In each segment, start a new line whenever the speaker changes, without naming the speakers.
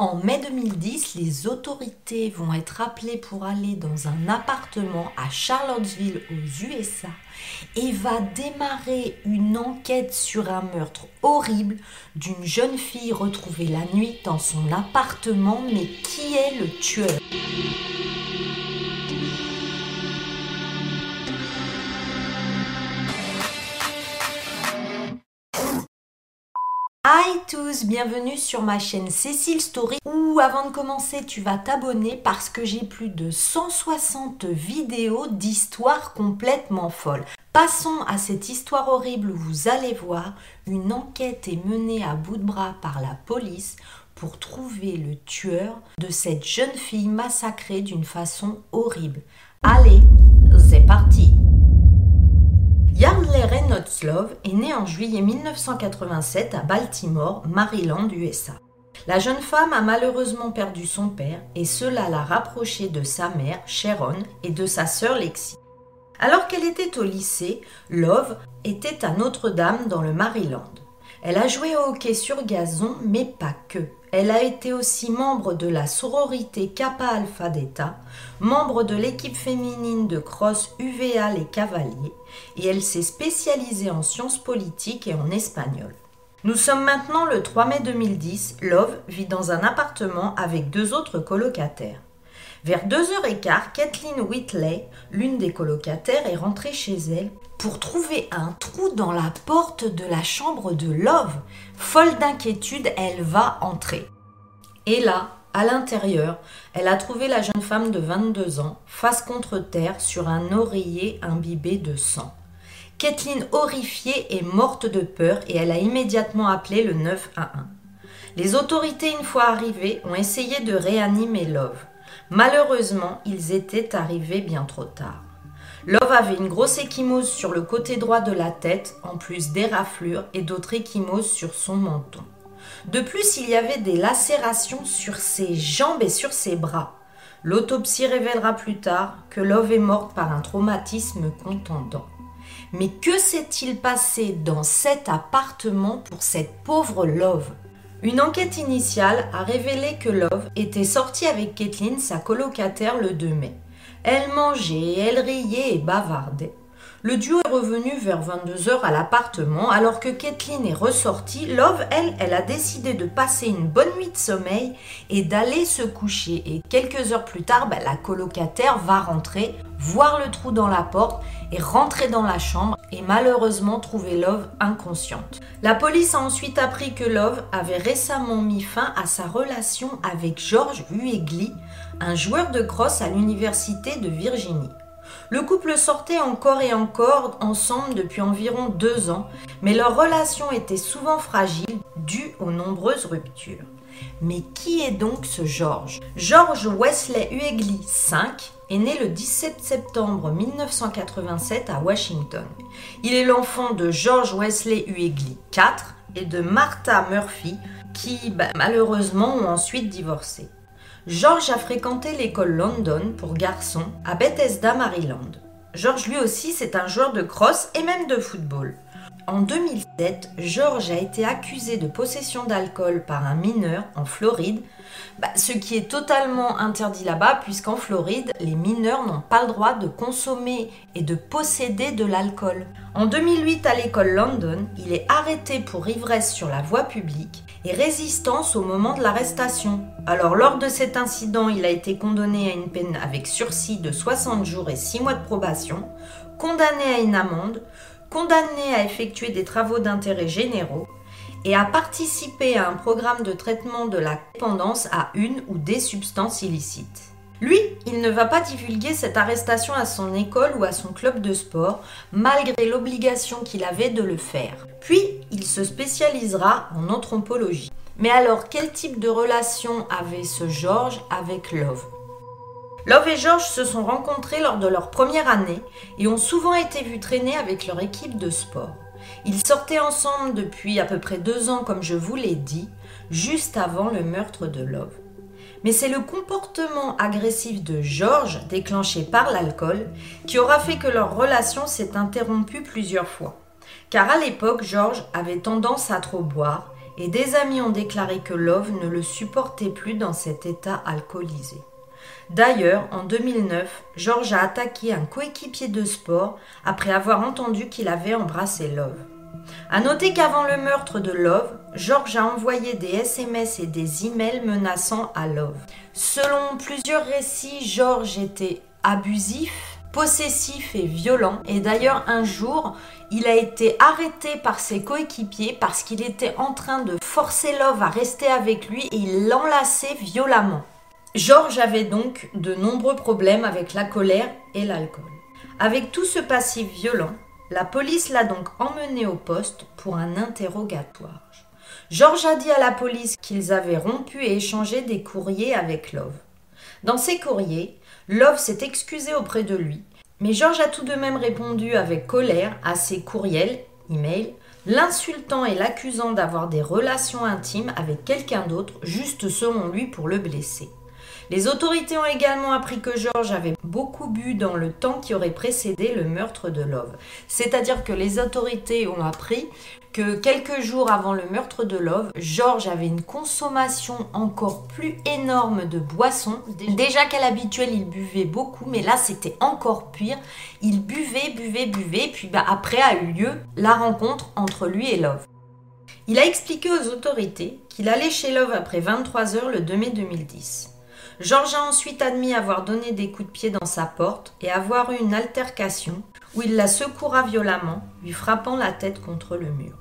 En mai 2010, les autorités vont être appelées pour aller dans un appartement à Charlottesville aux USA et va démarrer une enquête sur un meurtre horrible d'une jeune fille retrouvée la nuit dans son appartement. Mais qui est le tueur? Hi tous, bienvenue sur ma chaîne Cécile Story où avant de commencer tu vas t'abonner parce que j'ai plus de 160 vidéos d'histoires complètement folles. Passons à cette histoire horrible où vous allez voir, une enquête est menée à bout de bras par la police pour trouver le tueur de cette jeune fille massacrée d'une façon horrible. Allez, c'est parti Yardley Reynolds Love est née en juillet 1987 à Baltimore, Maryland, USA. La jeune femme a malheureusement perdu son père et cela l'a rapprochée de sa mère, Sharon, et de sa sœur Lexi. Alors qu'elle était au lycée, Love était à Notre-Dame dans le Maryland. Elle a joué au hockey sur gazon, mais pas que. Elle a été aussi membre de la sororité Kappa Alpha Delta, membre de l'équipe féminine de cross UVA les Cavaliers, et elle s'est spécialisée en sciences politiques et en espagnol. Nous sommes maintenant le 3 mai 2010. Love vit dans un appartement avec deux autres colocataires. Vers 2h15, Kathleen Whitley, l'une des colocataires, est rentrée chez elle pour trouver un trou dans la porte de la chambre de Love. Folle d'inquiétude, elle va entrer. Et là, à l'intérieur, elle a trouvé la jeune femme de 22 ans, face contre terre, sur un oreiller imbibé de sang. Kathleen, horrifiée, est morte de peur et elle a immédiatement appelé le 911. Les autorités, une fois arrivées, ont essayé de réanimer Love. Malheureusement, ils étaient arrivés bien trop tard. Love avait une grosse échymose sur le côté droit de la tête, en plus des raflures et d'autres échymoses sur son menton. De plus, il y avait des lacérations sur ses jambes et sur ses bras. L'autopsie révélera plus tard que Love est morte par un traumatisme contendant. Mais que s'est-il passé dans cet appartement pour cette pauvre Love? Une enquête initiale a révélé que Love était sortie avec Kathleen, sa colocataire, le 2 mai. Elle mangeait, elle riait et bavardait. Le duo est revenu vers 22h à l'appartement alors que Kathleen est ressortie. Love, elle, elle a décidé de passer une bonne nuit de sommeil et d'aller se coucher. Et quelques heures plus tard, ben, la colocataire va rentrer, voir le trou dans la porte et rentrer dans la chambre et malheureusement trouver Love inconsciente. La police a ensuite appris que Love avait récemment mis fin à sa relation avec George Huegli, un joueur de crosse à l'université de Virginie. Le couple sortait encore et encore ensemble depuis environ deux ans, mais leur relation était souvent fragile due aux nombreuses ruptures. Mais qui est donc ce George George Wesley Huegli V est né le 17 septembre 1987 à Washington. Il est l'enfant de George Wesley Huegli IV et de Martha Murphy qui bah, malheureusement ont ensuite divorcé. George a fréquenté l'école London pour garçons à Bethesda, Maryland. George lui aussi c'est un joueur de crosse et même de football. En 2007, George a été accusé de possession d'alcool par un mineur en Floride, bah, ce qui est totalement interdit là-bas puisqu'en Floride, les mineurs n'ont pas le droit de consommer et de posséder de l'alcool. En 2008, à l'école London, il est arrêté pour ivresse sur la voie publique et résistance au moment de l'arrestation. Alors lors de cet incident, il a été condamné à une peine avec sursis de 60 jours et 6 mois de probation, condamné à une amende, condamné à effectuer des travaux d'intérêt généraux et à participer à un programme de traitement de la dépendance à une ou des substances illicites. Lui, il ne va pas divulguer cette arrestation à son école ou à son club de sport, malgré l'obligation qu'il avait de le faire. Puis, il se spécialisera en anthropologie. Mais alors, quel type de relation avait ce George avec Love? Love et George se sont rencontrés lors de leur première année et ont souvent été vus traîner avec leur équipe de sport. Ils sortaient ensemble depuis à peu près deux ans, comme je vous l'ai dit, juste avant le meurtre de Love. Mais c'est le comportement agressif de George, déclenché par l'alcool, qui aura fait que leur relation s'est interrompue plusieurs fois. Car à l'époque, George avait tendance à trop boire et des amis ont déclaré que Love ne le supportait plus dans cet état alcoolisé. D'ailleurs, en 2009, George a attaqué un coéquipier de sport après avoir entendu qu'il avait embrassé Love. À noter qu'avant le meurtre de Love, George a envoyé des SMS et des emails menaçant à Love. Selon plusieurs récits, George était abusif, possessif et violent. Et d'ailleurs, un jour, il a été arrêté par ses coéquipiers parce qu'il était en train de forcer Love à rester avec lui et il l'enlaçait violemment. George avait donc de nombreux problèmes avec la colère et l'alcool. Avec tout ce passif violent, la police l'a donc emmené au poste pour un interrogatoire. George a dit à la police qu'ils avaient rompu et échangé des courriers avec Love. Dans ces courriers, Love s'est excusé auprès de lui, mais George a tout de même répondu avec colère à ses courriels, l'insultant et l'accusant d'avoir des relations intimes avec quelqu'un d'autre, juste selon lui pour le blesser. Les autorités ont également appris que George avait beaucoup bu dans le temps qui aurait précédé le meurtre de Love. C'est-à-dire que les autorités ont appris que quelques jours avant le meurtre de Love, George avait une consommation encore plus énorme de boissons. Déjà qu'à l'habituel, il buvait beaucoup, mais là, c'était encore pire. Il buvait, buvait, buvait, puis bah, après a eu lieu la rencontre entre lui et Love. Il a expliqué aux autorités qu'il allait chez Love après 23 heures le 2 mai 2010. Georges a ensuite admis avoir donné des coups de pied dans sa porte et avoir eu une altercation où il la secoura violemment, lui frappant la tête contre le mur.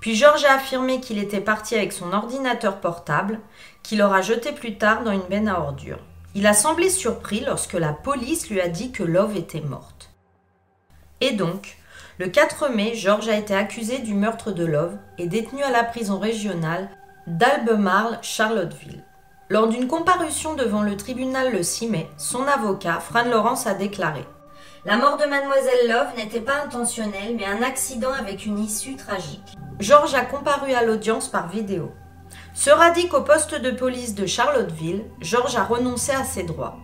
Puis Georges a affirmé qu'il était parti avec son ordinateur portable, qu'il aura jeté plus tard dans une benne à ordures. Il a semblé surpris lorsque la police lui a dit que Love était morte. Et donc, le 4 mai, Georges a été accusé du meurtre de Love et détenu à la prison régionale d'Albemarle, Charlotteville. Lors d'une comparution devant le tribunal le 6 mai, son avocat, Fran Lawrence, a déclaré La mort de mademoiselle Love n'était pas intentionnelle, mais un accident avec une issue tragique. George a comparu à l'audience par vidéo. Se radique au poste de police de Charlotteville, George a renoncé à ses droits.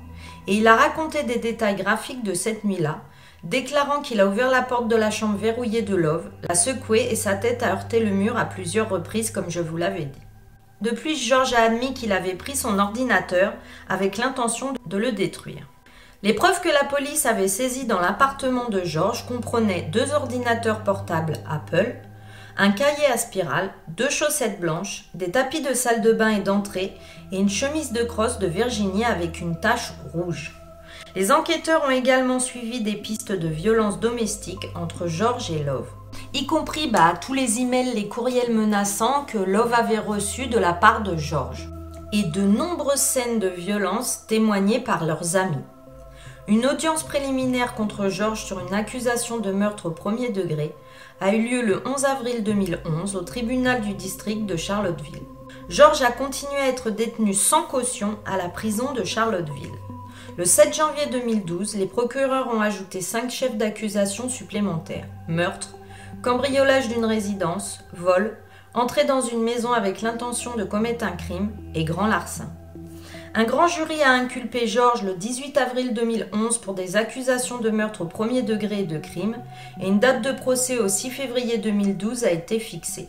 Et il a raconté des détails graphiques de cette nuit-là, déclarant qu'il a ouvert la porte de la chambre verrouillée de Love, l'a secoué et sa tête a heurté le mur à plusieurs reprises comme je vous l'avais dit. Depuis, George a admis qu'il avait pris son ordinateur avec l'intention de le détruire. Les preuves que la police avait saisies dans l'appartement de George comprenaient deux ordinateurs portables Apple, un cahier à spirale, deux chaussettes blanches, des tapis de salle de bain et d'entrée et une chemise de crosse de Virginie avec une tache rouge. Les enquêteurs ont également suivi des pistes de violence domestique entre George et Love y compris bah, tous les emails, les courriels menaçants que Love avait reçus de la part de George, et de nombreuses scènes de violence témoignées par leurs amis. Une audience préliminaire contre George sur une accusation de meurtre au premier degré a eu lieu le 11 avril 2011 au tribunal du district de Charlotteville. George a continué à être détenu sans caution à la prison de Charlotteville. Le 7 janvier 2012, les procureurs ont ajouté cinq chefs d'accusation supplémentaires meurtre, cambriolage d'une résidence, vol, entrée dans une maison avec l'intention de commettre un crime et grand larcin. Un grand jury a inculpé Georges le 18 avril 2011 pour des accusations de meurtre au premier degré et de crime, et une date de procès au 6 février 2012 a été fixée.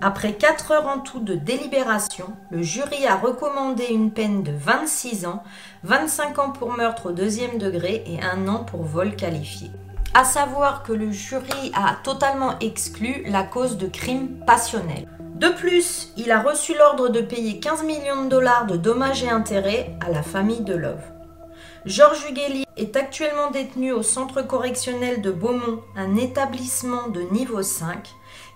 Après 4 heures en tout de délibération, le jury a recommandé une peine de 26 ans, 25 ans pour meurtre au deuxième degré et un an pour vol qualifié à savoir que le jury a totalement exclu la cause de crime passionnel. De plus, il a reçu l'ordre de payer 15 millions de dollars de dommages et intérêts à la famille de Love. Georges Hugueli est actuellement détenu au centre correctionnel de Beaumont, un établissement de niveau 5,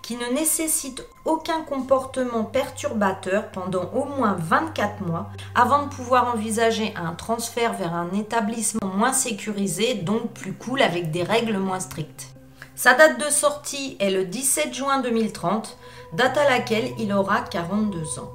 qui ne nécessite aucun comportement perturbateur pendant au moins 24 mois avant de pouvoir envisager un transfert vers un établissement moins sécurisé, donc plus cool avec des règles moins strictes. Sa date de sortie est le 17 juin 2030, date à laquelle il aura 42 ans.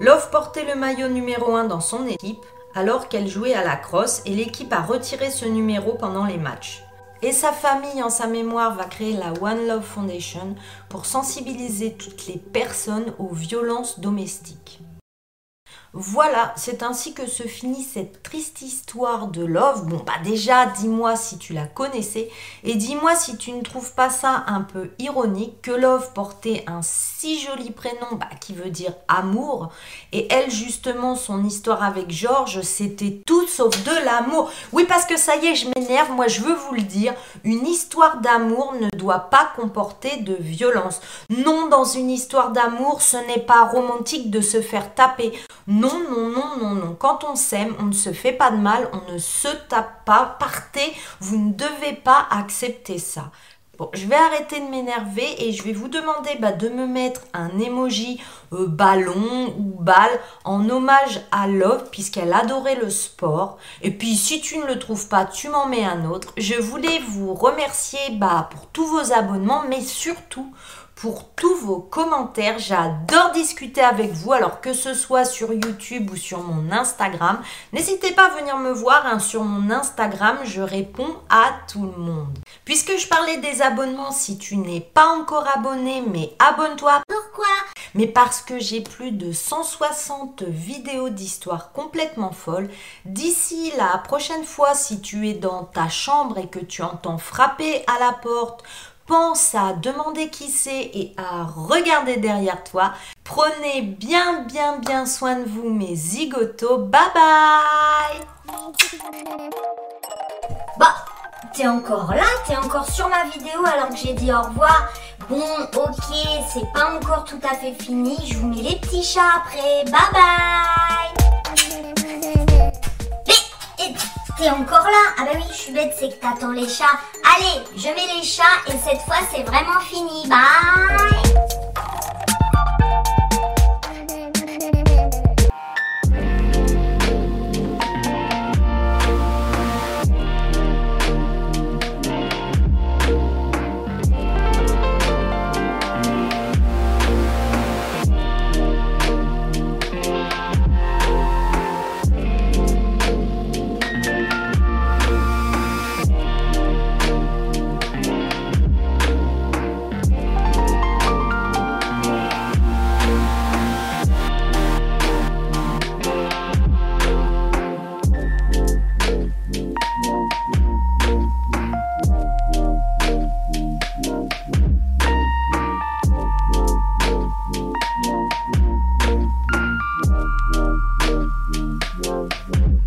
Love portait le maillot numéro 1 dans son équipe alors qu'elle jouait à la crosse et l'équipe a retiré ce numéro pendant les matchs. Et sa famille, en sa mémoire, va créer la One Love Foundation pour sensibiliser toutes les personnes aux violences domestiques. Voilà, c'est ainsi que se finit cette triste histoire de Love. Bon, bah déjà, dis-moi si tu la connaissais et dis-moi si tu ne trouves pas ça un peu ironique que Love portait un si joli prénom bah, qui veut dire amour et elle, justement, son histoire avec Georges, c'était tout sauf de l'amour. Oui, parce que ça y est, je m'énerve, moi je veux vous le dire, une histoire d'amour ne doit pas comporter de violence. Non, dans une histoire d'amour, ce n'est pas romantique de se faire taper. Non, non, non, non, non. Quand on s'aime, on ne se fait pas de mal, on ne se tape pas. Partez, vous ne devez pas accepter ça. Bon, je vais arrêter de m'énerver et je vais vous demander bah, de me mettre un emoji euh, ballon ou balle en hommage à Love puisqu'elle adorait le sport. Et puis si tu ne le trouves pas, tu m'en mets un autre. Je voulais vous remercier bah, pour tous vos abonnements mais surtout pour tous vos commentaires. J'adore discuter avec vous, alors que ce soit sur YouTube ou sur mon Instagram. N'hésitez pas à venir me voir hein. sur mon Instagram, je réponds à tout le monde. Puisque je parlais des abonnements, si tu n'es pas encore abonné, mais abonne-toi.
Pourquoi?
Mais parce que j'ai plus de 160 vidéos d'histoire complètement folles. D'ici la prochaine fois, si tu es dans ta chambre et que tu entends frapper à la porte pense à demander qui c'est et à regarder derrière toi. Prenez bien bien bien soin de vous mes zigotos. Bye bye
Bah, t'es encore là T'es encore sur ma vidéo alors que j'ai dit au revoir Bon, ok, c'est pas encore tout à fait fini. Je vous mets les petits chats après. Bye bye T'es encore là Ah bah oui, je suis bête, c'est que t'attends les chats. Allez, je mets les chats et cette fois c'est vraiment fini. Bye